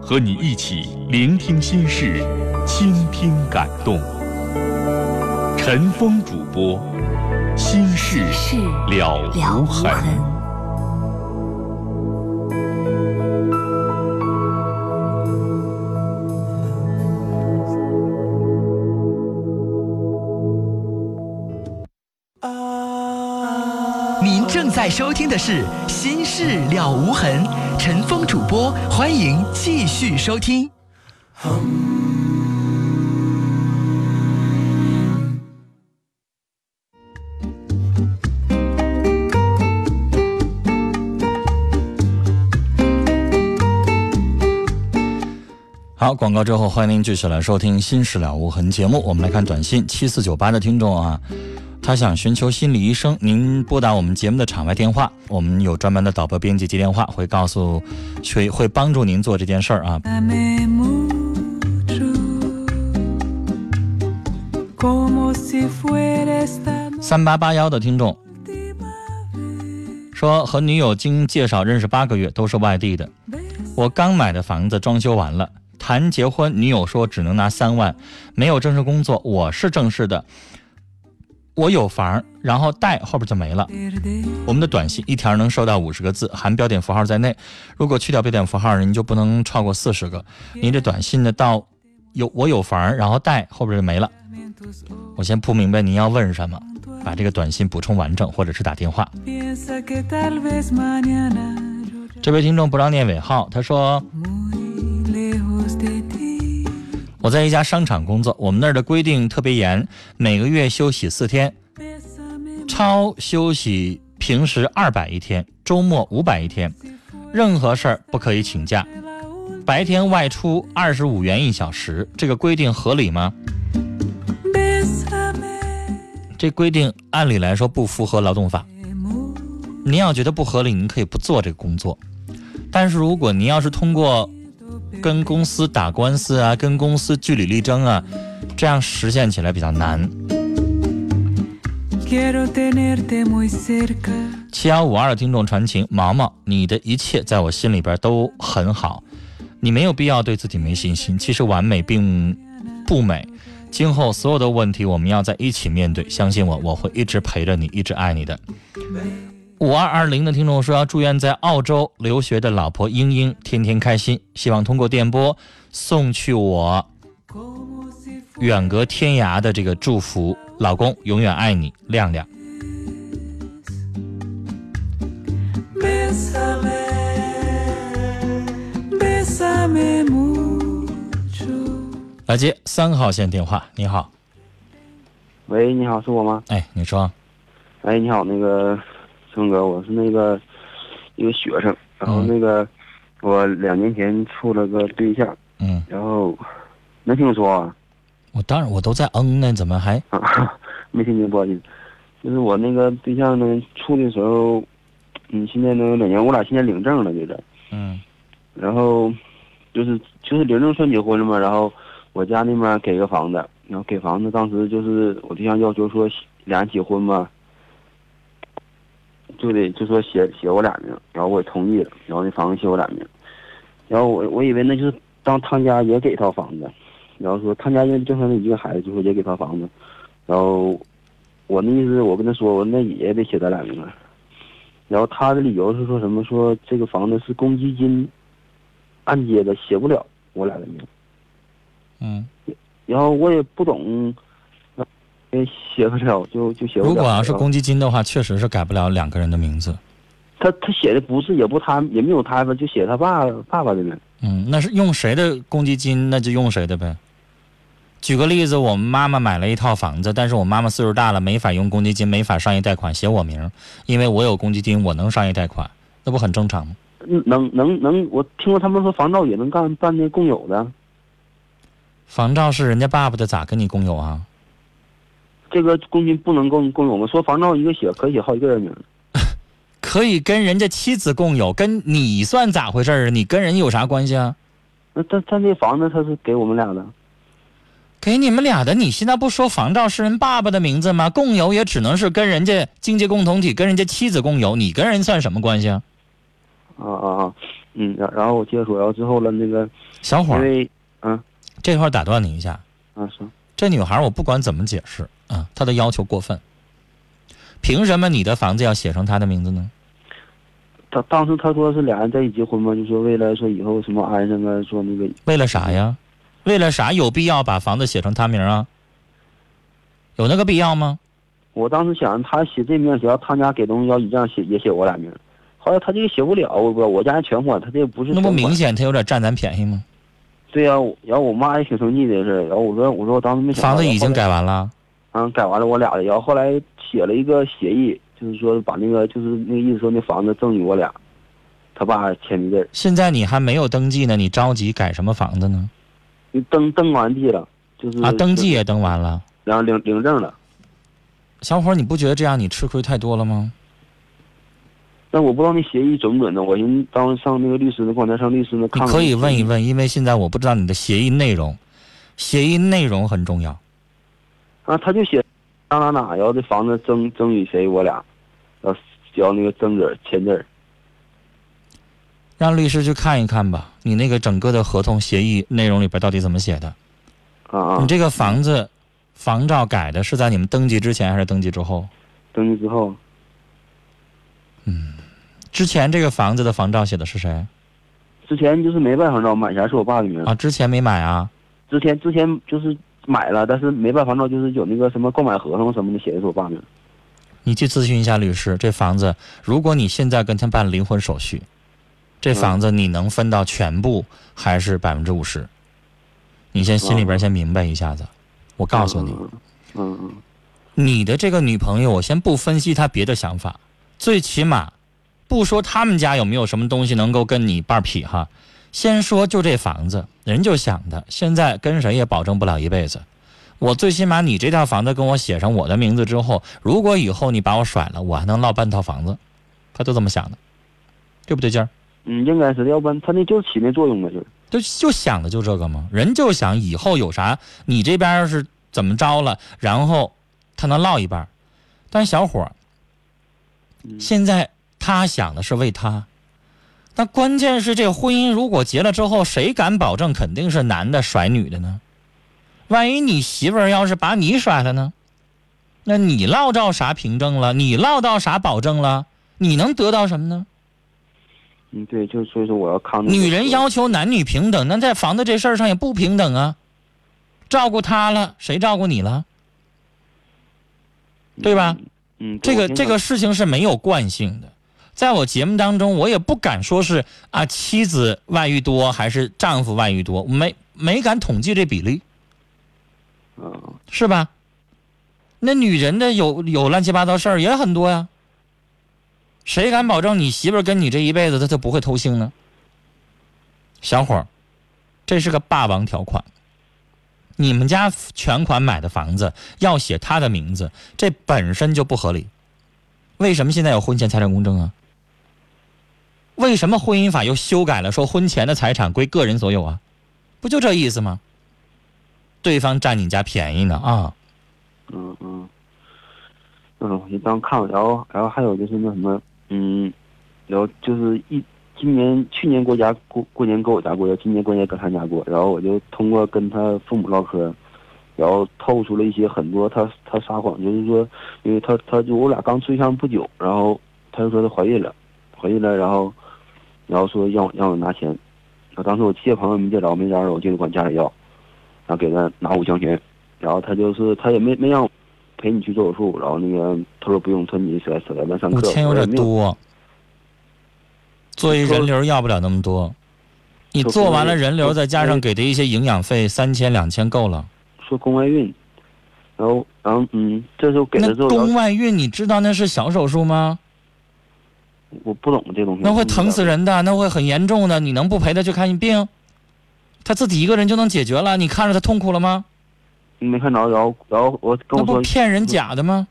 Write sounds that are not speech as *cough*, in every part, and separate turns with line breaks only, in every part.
和你一起聆听心事。倾听感动，陈峰主播，心事了无痕。
在收听的是《心事了无痕》，陈峰主播，欢迎继续收听。
好，广告之后，欢迎您继续来收听《心事了无痕》节目。我们来看短信，七四九八的听众啊，他想寻求心理医生，您拨打我们节目的场外电话，我们有专门的导播编辑接电话，会告诉，会会帮助您做这件事儿啊。三八八幺的听众说，和女友经介绍认识八个月，都是外地的，我刚买的房子装修完了。谈结婚，女友说只能拿三万，没有正式工作。我是正式的，我有房，然后贷后边就没了。我们的短信一条能收到五十个字，含标点符号在内。如果去掉标点符号，您就不能超过四十个。您这短信呢，到有我有房，然后贷后边就没了。我先不明白您要问什么，把这个短信补充完整，或者是打电话。这位听众不让念尾号，他说。我在一家商场工作，我们那儿的规定特别严，每个月休息四天，超休息平时二百一天，周末五百一天，任何事儿不可以请假，白天外出二十五元一小时，这个规定合理吗？这规定按理来说不符合劳动法。您要觉得不合理，您可以不做这个工作，但是如果您要是通过。跟公司打官司啊，跟公司据理力争啊，这样实现起来比较难。七幺五二的听众传情，毛毛，你的一切在我心里边都很好，你没有必要对自己没信心。其实完美并不美，今后所有的问题我们要在一起面对，相信我，我会一直陪着你，一直爱你的。五二二零的听众说要祝愿在澳洲留学的老婆英英天天开心，希望通过电波送去我远隔天涯的这个祝福，老公永远爱你，亮亮。来接三号线电话，你好。
喂，你好，是我吗？
哎，你说。
哎，你好，那个。峰哥，我是那个一个学生，然后那个我两年前处了个对象，
嗯，
然后能听说啊？
我当然我都在嗯呢，怎么还 *laughs*
没听清？不好意思，就是我那个对象呢，处的时候嗯，现在呢两年，我俩现在领证了，就是，
嗯
然后就是就是领证算结婚了嘛，然后我家那边给个房子，然后给房子，当时就是我对象要求说俩人结婚嘛，就得就说写写我俩名，然后我也同意了，然后那房子写我俩名，然后我我以为那就是当他家也给套房子，然后说他家因为就他那一个孩子，就说也给套房子，然后我那意思我跟他说，我说那也得写咱俩名啊，然后他的理由是说什么说这个房子是公积金按揭的，写不了我俩的名。
嗯，
然后我也不懂，也写不了，就就写不了。
如果要是公积金的话，确实是改不了两个人的名字。
他他写的不是，也不他也没有他吧，就写他爸爸爸的名。
嗯，那是用谁的公积金，那就用谁的呗。举个例子，我们妈妈买了一套房子，但是我妈妈岁数大了，没法用公积金，没法商业贷款，写我名，因为我有公积金，我能商业贷款，那不很正常吗？
嗯能能能，我听过他们说房照也能干办那共有的，
房照是人家爸爸的，咋跟你共有啊？
这个公民不能共共有吗？说房照一个写可以写好几个人名。*laughs*
可以跟人家妻子共有，跟你算咋回事儿啊？你跟人有啥关系啊？
那他他那房子他是给我们俩的，
给你们俩的，你现在不说房照是人爸爸的名字吗？共有也只能是跟人家经济共同体，跟人家妻子共有，你跟人算什么关系啊？
啊啊啊，嗯，然然后我接着说，然后之后了那个，
小伙儿，
因为嗯
这块儿打断你一下，
啊是，
这女孩儿我不管怎么解释啊，她的要求过分。凭什么你的房子要写成她的名字呢？
他当时他说是俩人在一起结婚嘛，就说为了说以后什么安上啊，说那个
为了啥呀？为了啥有必要把房子写成她名啊？有那个必要吗？
我当时想他写这名，只要他家给东西要一样写也写我俩名，后来他这个写不了，我我家全款，他这个不是
那不明。显她有点占咱便宜吗？
对呀、我然后我妈也挺生气的是，然后我说我说我当时没
房子已经改完了，
嗯改完了我俩的，然后后来写了一个协议，就是说把那个就是那个意思说那房子赠与我俩，他爸签的字，
现在你还没有登记呢，你着急改什么房子呢？
登登完地了，就是
啊，登记也登完了。
然后领领证了，
小伙儿，你不觉得这样你吃亏太多了吗？
但我不知道那协议准不准呢，我寻思当上那个律师那广台上律师那
可以问一问，因为现在我不知道你的协议内容，协议内容很重要。
啊，他就写哪哪哪，然后这房子赠赠与谁，我俩要要那个赠字签字。
让律师去看一看吧，你那个整个的合同协议内容里边到底怎么写的？
啊啊
你，这个房子房照改的是在你们登记之前还是登记之后？
登记之后，
之前这个房子的房照写的是谁
之前就是没办房照，买下是我爸的名儿。
啊？之前没买啊？
之前之前就是买了，但是没办房照，就是有那个什么购买合同什么的，写的是我爸名。
你去咨询一下律师，这房子如果你现在跟他办离婚手续，这房子你能分到全部还是百分之五十？你先心里边先明白一下子。我告诉你，
嗯嗯
你的这个女朋友，我先不分析她别的想法，最起码不说他们家有没有什么东西能够跟你半儿匹哈，先说就这房子，人就想的，现在跟谁也保证不了一辈子。我最起码你这套房子跟我写上我的名字之后，如果以后你把我甩了，我还能落半套房子，他就这么想的，对不对劲儿？
嗯，应该是的，要不然他那就起那作用了，就是。
就就想的就这个嘛，人就想以后有啥，你这边是怎么着了，然后他能落一半儿。但小伙儿
嗯
现在他想的是为他，那关键是这婚姻如果结了之后，谁敢保证肯定是男的甩女的呢？万一你媳妇儿要是把你甩了呢？那你落着啥凭证了？你落到啥保证了？你能得到什么呢？
嗯，对，就所以说我要看。
女人要求男女平等，那在房子这事儿上也不平等啊。照顾她了，谁照顾你了？对吧？
嗯，
这个这个事情是没有惯性的。在我节目当中，我也不敢说是啊妻子外遇多还是丈夫外遇多，没没敢统计这比例，
嗯
是吧？那女人的有有乱七八糟事儿也很多呀。谁敢保证你媳妇儿跟你这一辈子她就不会偷腥呢？小伙儿，这是个霸王条款。你们家全款买的房子要写他的名字，这本身就不合理。为什么现在有婚前财产公证啊？为什么婚姻法又修改了，说婚前的财产归个人所有啊？不就这意思吗？对方占你家便宜呢啊！
嗯嗯，嗯，我就当看了，然后然后还有就是那什么，嗯，然后就是一今年去年过家过过年跟我家过，然后今年过年跟他家过，然后我就通过跟他父母唠嗑，然后透出了一些很多他他撒谎，就是说，因为他他就我俩刚处对象不久，然后他就说他怀孕了，怀孕了，然后然后说让我让我拿钱，然后当时我借朋友没借着，没招着，我就管家里要，然后给他拿五千块钱。然后他就是他也没没让陪你去做手术，然后那个他说不用，他说你在在外上课。
五千有点多，做一人流要不了那么多，你做完了人流，再加上给的一些营养费，三千两千够了。
说宫外孕，然后然后嗯，这时候给
那宫外孕你知道那是小手术吗？
我不懂这东西。
那会疼死人的，那会很严重的，你能不陪他去看病？他自己一个人就能解决了，你看着他痛苦了吗？
没看着，然后然后我跟
那不，骗人假的吗？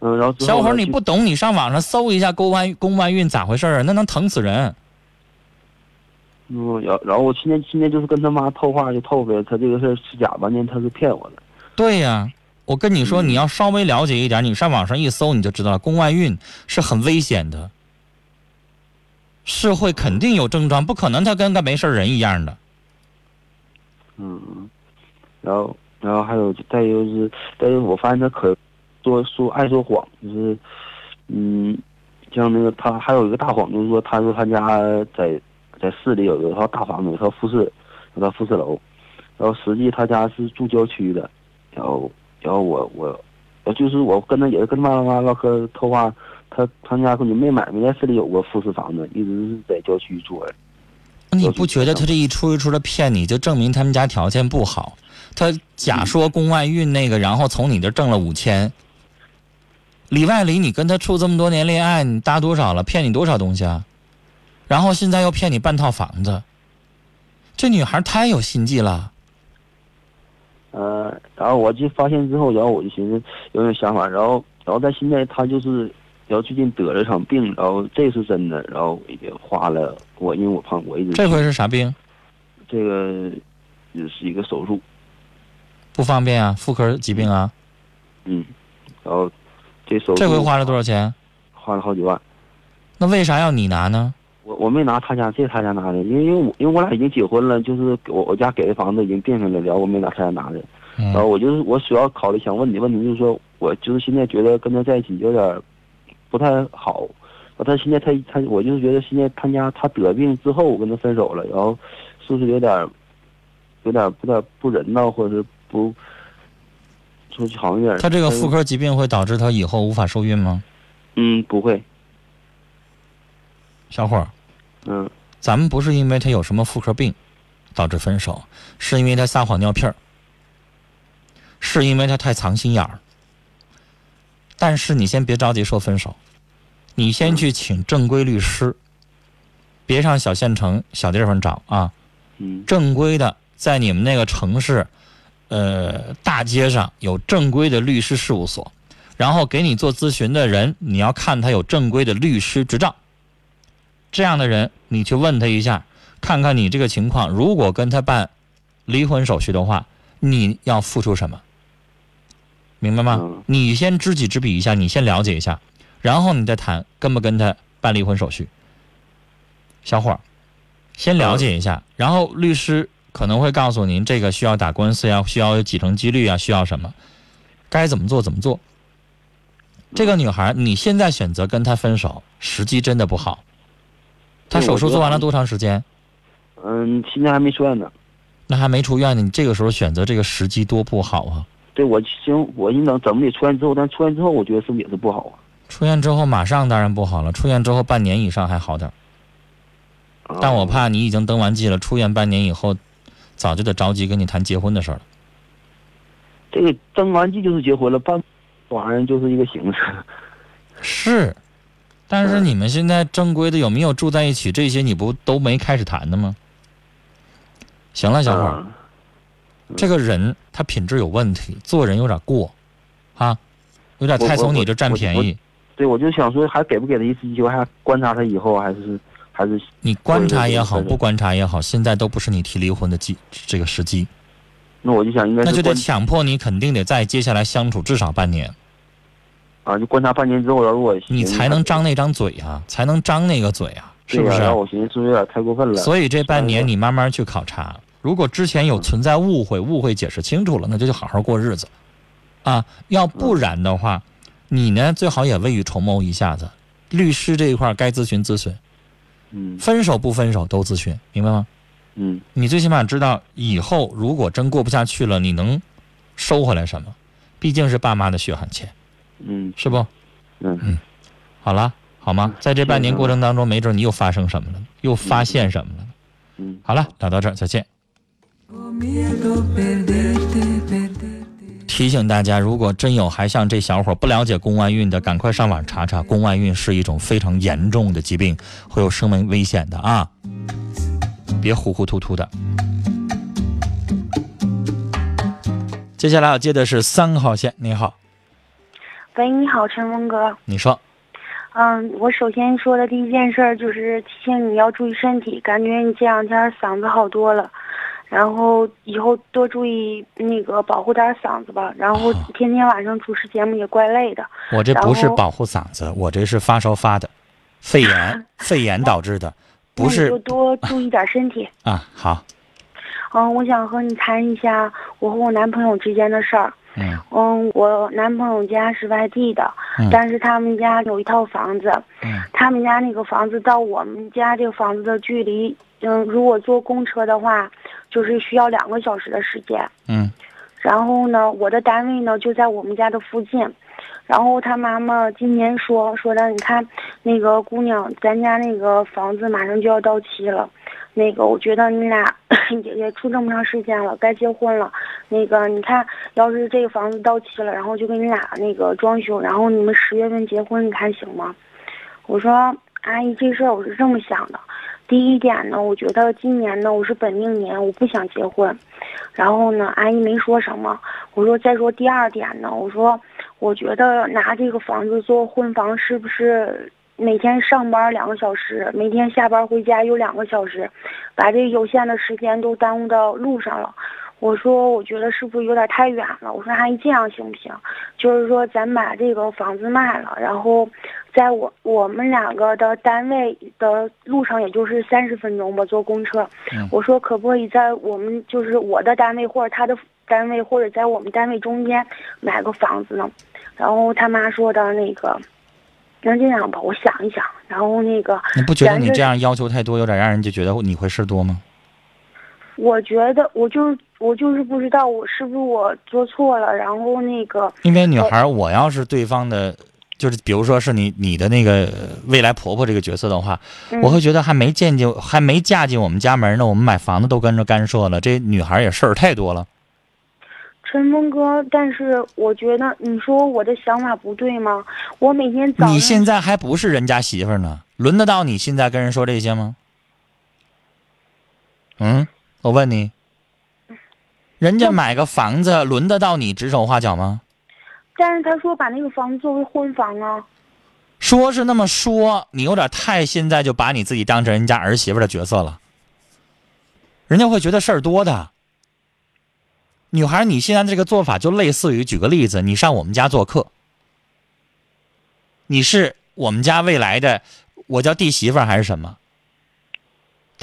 嗯，然后后
小伙儿，你不懂，你上网上搜一下宫外宫外孕咋回事儿啊？那能疼死人。
嗯，然后然后我今天今天就是跟他妈透话就透出来，他这个事儿是假，完全他是骗我的。
对呀，我跟你说，
嗯
你要稍微了解一点，你上网上一搜你就知道了，宫外孕是很危险的，是会肯定有症状，不可能他跟个没事人一样的。
嗯，然后然后还有再就是，再一个我发现他可多说爱说谎，就是嗯，像那个他还有一个大谎，就是说他说他家在在市里有有套大房子，有套复式，有套复式楼，然后实际他家是住郊区的，然后然后我我我就是我跟他也是跟他妈妈唠嗑透话，他他家根本没买没在市里有过复式房子，一直是在郊区住的。
你不觉得他这一出一出的骗你，就证明他们家条件不好？他假说宫外孕那个，然后从你这挣了五千，里外里你跟他处这么多年恋爱，你搭多少了？骗你多少东西啊？然后现在又骗你半套房子，这女孩太有心计了。
呃，然后我就发现之后，然后我就寻思有点想法，然后然后在现在他就是，然后最近得了场病，然后这是真的，然后也花了我，因为我胖，我一直
这回是啥病？
这个也是一个手术，
不方便啊，妇科疾病啊。
嗯，然后这手
这回花了多少钱？
花了好几万，
那为啥要你拿呢？
我我没拿他家，这是他家拿的，因为因为我因为我俩已经结婚了，就是我我家给的房子已经定下来了，然后我没拿他家拿的。然后
嗯，
我就是我主要考虑想问你问题就是说，我就是现在觉得跟他在一起有点不太好。他现在他他我就是觉得现在他家他得病之后我跟他分手了，然后是不是有点有点有点不人道，或者是不，说好像有点
他这个妇科疾病会导致他以后无法受孕吗？
嗯不会
小伙儿，
嗯
咱们不是因为他有什么妇科病导致分手，是因为他撒谎尿片儿，是因为他太藏心眼儿。但是你先别着急说分手，你先去请正规律师，别上小县城小地方找啊，
嗯。
正规的在你们那个城市，呃，大街上有正规的律师事务所，然后给你做咨询的人，你要看他有正规的律师执照。这样的人，你去问他一下，看看你这个情况，如果跟他办离婚手续的话，你要付出什么？明白吗？
嗯
你先知己知彼一下，你先了解一下，然后你再谈跟不跟他办离婚手续。小伙儿，先了解一下，然后律师可能会告诉您这个需要打官司呀，需要有几成几率啊，需要什么，该怎么做怎么做。这个女孩，你现在选择跟她分手，时机真的不好。她手术做完了多长时间？
嗯，现在还没出院呢。
那还没出院呢，你这个时候选择这个时机多不好啊！
对我行，我你等怎么得出院之后，但出院之后我觉得是不是也是不好啊？
出院之后马上当然不好了，出院之后半年以上还好点但我怕你已经登完记了，出院半年以后，早就得着急跟你谈结婚的事儿了。
这个登完记就是结婚了，办玩意儿就是一个形式。*laughs*
是，但是你们现在正规的有没有住在一起？这些你不都没开始谈的吗？行了，小伙儿，
啊
这个人他品质有问题，做人有点过，啊，有点太从你这占便宜。
对，我就想说，还给不给他一次机会，还观察他以后，还是还是
你观察也好，不观察也好，现在都不是你提离婚的机这个时机，
那我就想应该
那就得强迫你，肯定得在接下来相处至少半年，
啊，就观察半年之后，要如果
你才能张那张嘴啊，才能张那个嘴啊，是不是？
我寻思是不是有点太过分了？
所以这半年你慢慢去考察，如果之前有存在误会，误会解释清楚了，那就就好好过日子，啊，要不然的话，你呢最好也未雨绸缪一下子，律师这一块儿该咨询咨询，
嗯
分手不分手都咨询，明白吗？
嗯
你最起码知道以后如果真过不下去了，你能收回来什么？毕竟是爸妈的血汗钱，
嗯
是不？
嗯
好了，好吗？在这半年过程当中，没准你又发生什么了，又发现什么了。
嗯。
好了，聊到这儿，再见。提醒大家，如果真有还像这小伙不了解宫外孕的，赶快上网查查，宫外孕是一种非常严重的疾病，会有生命危险的啊！别糊糊涂涂的。接下来要接的是三号线，你好，
喂，你好，陈峰哥。
你说，
嗯，我首先说的第一件事儿就是提醒你要注意身体，感觉你这两天嗓子好多了，然后以后多注意那个保护点嗓子吧。然后天天晚上主持节目也怪累的。
我这不是保护嗓子，我这是发烧发的，肺炎，*laughs* 肺炎导致的，不
是就是多注意点身体。
啊。好，*laughs*
嗯，我想和你谈一下我和我男朋友之间的事儿。
嗯
嗯，我男朋友家是外地的，
嗯
但是他们家有一套房子，
嗯
他们家那个房子到我们家这个房子的距离，嗯，如果坐公车的话，就是需要两个小时的时间。
嗯
然后呢，我的单位呢就在我们家的附近。然后他妈妈今年说说的，你看那个姑娘，咱家那个房子马上就要到期了，那个我觉得你俩 *laughs* 也也处这么长时间了，该结婚了。那个你看，要是这个房子到期了，然后就给你俩那个装修，然后你们十月份结婚，你看行吗？我说阿姨，这事儿我是这么想的。第一点呢，我觉得今年呢我是本命年，我不想结婚。然后呢，阿姨没说什么。我说再说第二点呢，我说我觉得拿这个房子做婚房是不是每天上班两个小时，每天下班回家有两个小时，把这有限的时间都耽误到路上了。我说，我觉得是不是有点太远了？我说阿姨这样行不行？就是说咱把这个房子卖了，然后在我我们两个的单位的路上，也就是三十分钟吧，坐公车。
嗯
我说可不可以在我们就是我的单位或者他的单位，或者在我们单位中间买个房子呢？然后他妈说的那个，那这样吧，我想一想。然后那个，
你不觉得你
这
这样要求太多，有点让人就觉得你会事多吗？
我觉得我就是我就是不知道我是不是我做错了，然后那个
因为女孩儿，我要是对方的，就是比如说是你你的那个未来婆婆这个角色的话，
嗯
我会觉得还没见进，还没嫁进我们家门呢，我们买房子都跟着干涉了，这女孩儿也事儿太多了。
陈峰哥，但是我觉得你说我的想法不对吗？我每天早
你现在还不是人家媳妇儿呢，轮得到你现在跟人说这些吗？嗯，我问你，人家买个房子轮得到你指手画脚吗？
但是他说把那个房子作为婚房啊，
说是那么说，你有点太现在就把你自己当成人家儿媳妇的角色了，人家会觉得事儿多的。女孩，你现在这个做法就类似于，举个例子，你上我们家做客，你是我们家未来的，我叫弟媳妇还是什么？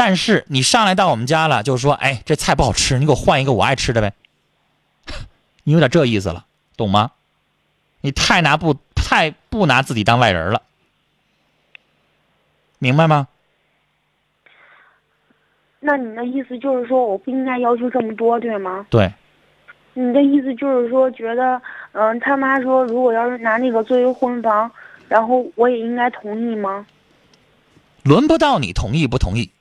但是你上来到我们家了，就说，哎，这菜不好吃，你给我换一个我爱吃的呗。*laughs* 你有点这意思了，懂吗？你太拿不太不拿自己当外人了，明白吗？
那你的意思就是说我不应该要求这么多，对吗？
对，
你的意思就是说觉得，嗯、他妈说如果要是拿那个作为婚房，然后我也应该同意吗？
轮不到你同意不同意，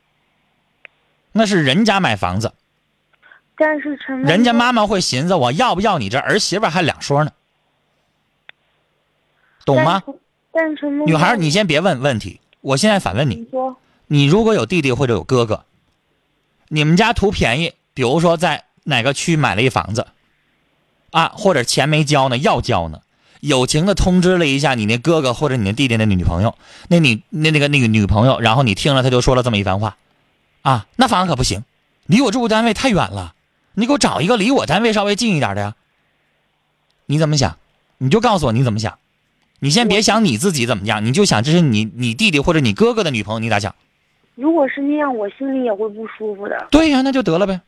那是人家买房子，
但是陈峰
人家妈妈会寻思我要不要你这儿媳妇儿还两说呢，懂吗？？
但是但是陈峰哥
女孩，你先别问问题，我现在反问你
你，说，
你如果有弟弟或者有哥哥，你们家图便宜，比如说在哪个区买了一房子，啊，或者钱没交呢，要交呢，友情的通知了一下你那哥哥或者你那弟弟的女朋友，那你那那个那个女朋友，然后你听了他就说了这么一番话，啊，那反而可不行，离我住单位太远了，你给我找一个离我单位稍微近一点的呀。你怎么想？你就告诉我你怎么想。你先别想你自己怎么样，你就想这是你你弟弟或者你哥哥的女朋友，你咋想？
如果是那样，我心里也会不舒服的。
对呀，那就得了呗。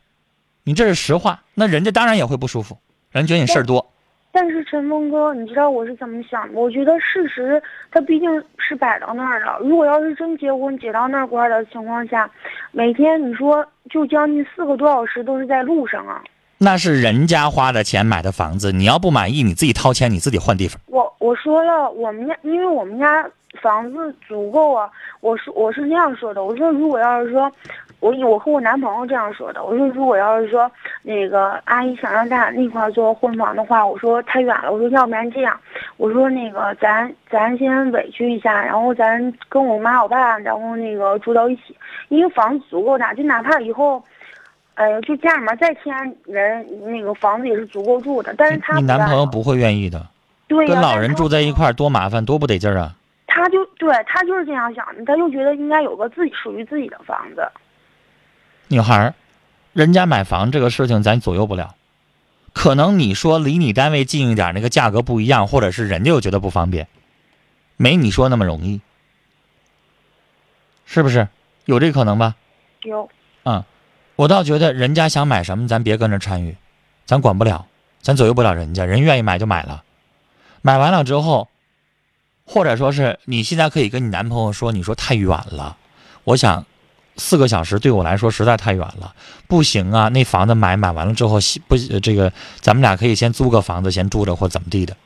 你这是实话，那人家当然也会不舒服，人觉得你事儿多。
但是陈峰哥，你知道我是怎么想的？我觉得事实它毕竟是摆到那儿了。如果要是真结婚结到那块儿的情况下，每天你说就将近四个多小时都是在路上啊。
那是人家花的钱买的房子，你要不满意，你自己掏钱，你自己换地方。
我我说了，我们家因为我们家房子足够啊。我说我是那样说的，我说如果要是说。我我和我男朋友这样说的，我说如果要是说那个阿姨想让咱俩那块做婚房的话，我说太远了，我说要不然这样，我说那个咱咱先委屈一下，然后咱跟我妈我爸，然后那个住到一起，因为房子足够大，就哪怕以后，哎就家里面再添人，那个房子也是足够住的。但是他
你男朋友不会愿意的，
对，
跟老人住在一块多麻烦，多不得劲儿啊。
他就对他就是这样想的，他就觉得应该有个自己属于自己的房子。
女孩，人家买房这个事情咱左右不了，可能你说离你单位近一点，那个价格不一样，或者是人家又觉得不方便，没你说那么容易，是不是？有这可能吧？
有。
嗯，我倒觉得人家想买什么，咱别跟着参与，咱管不了，咱左右不了人家，人愿意买就买了，买完了之后，或者说是你现在可以跟你男朋友说，你说太远了，我想。四个小时对我来说实在太远了，不行啊！那房子买买完了之后，不这个，咱们俩可以先租个房子先住着，或怎么地的。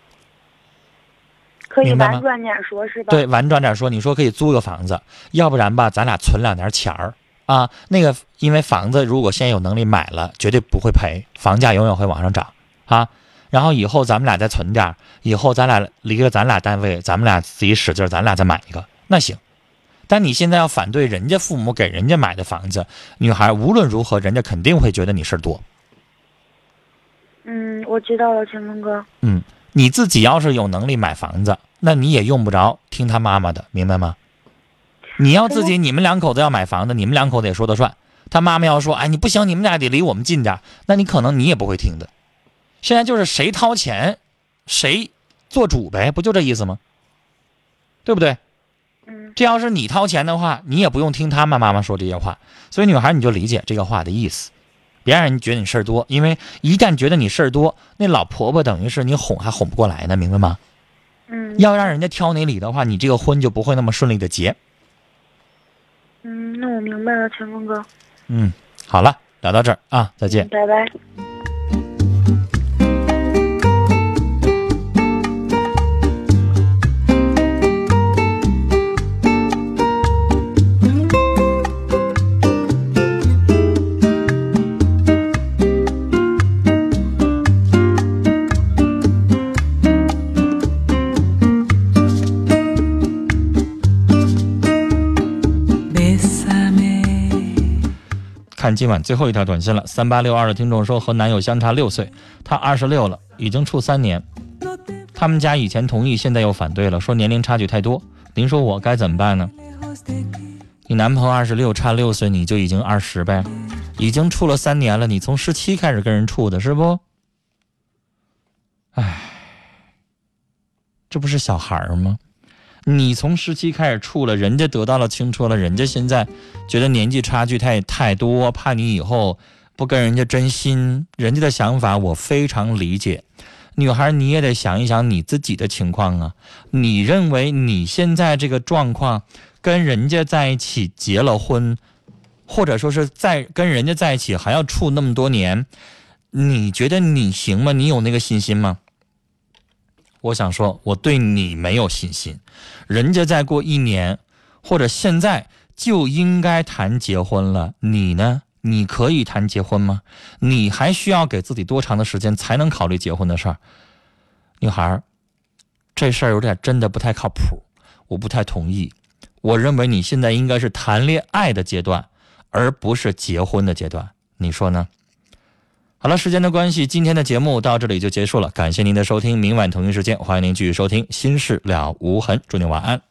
可以婉转点说，是吧？
对，婉转点说，你说可以租个房子，要不然吧，咱俩存两年钱儿啊。那个，因为房子如果现在有能力买了，绝对不会赔，房价永远会往上涨啊。然后以后咱们俩再存点以后咱俩离了咱俩单位，咱们俩自己使劲，咱俩再买一个，那行。但你现在要反对人家父母给人家买的房子，女孩无论如何，人家肯定会觉得你事儿多。
嗯，我知道了，陈峰哥。
嗯，你自己要是有能力买房子，那你也用不着听他妈妈的，明白吗？你要自己，你们两口子要买房子，你们两口子也说的算。他妈妈要说，哎，你不行，你们俩得离我们近点，那你可能你也不会听的。现在就是谁掏钱，谁做主呗，不就这意思吗？对不对？这要是你掏钱的话，你也不用听他们妈妈说这些话。所以女孩你就理解这个话的意思，别让人觉得你事儿多，因为一旦觉得你事儿多，那老婆婆等于是你哄还哄不过来呢，明白吗？
嗯。
要让人家挑你理的话，你这个婚就不会那么顺利的结。
嗯，那我明白了，陈峰哥。
嗯，好了，聊到这儿啊，再见。
拜拜。
看今晚最后一条短信了，三八六二的听众说和男友相差六岁，他二十六了，已经处三年。他们家以前同意，现在又反对了，说年龄差距太多。您说我该怎么办呢？你男朋友二十六，差六岁，你就已经二十呗，已经处了三年了，你从十七开始跟人处的是不？唉，这不是小孩吗？你从十七开始处了，人家得到了青春了，人家现在觉得年纪差距太太多，怕你以后不跟人家真心，人家的想法我非常理解。女孩，你也得想一想你自己的情况啊。你认为你现在这个状况，跟人家在一起结了婚，或者说是在跟人家在一起还要处那么多年，你觉得你行吗？你有那个信心吗？我想说，我对你没有信心。人家再过一年，或者现在就应该谈结婚了。你呢？你可以谈结婚吗？你还需要给自己多长的时间才能考虑结婚的事儿？女孩，这事儿有点真的不太靠谱，我不太同意。我认为你现在应该是谈恋爱的阶段，而不是结婚的阶段。你说呢？好。了，时间的关系，今天的节目到这里就结束了。感谢您的收听，明晚同一时间欢迎您继续收听《心事了无痕》，祝您晚安。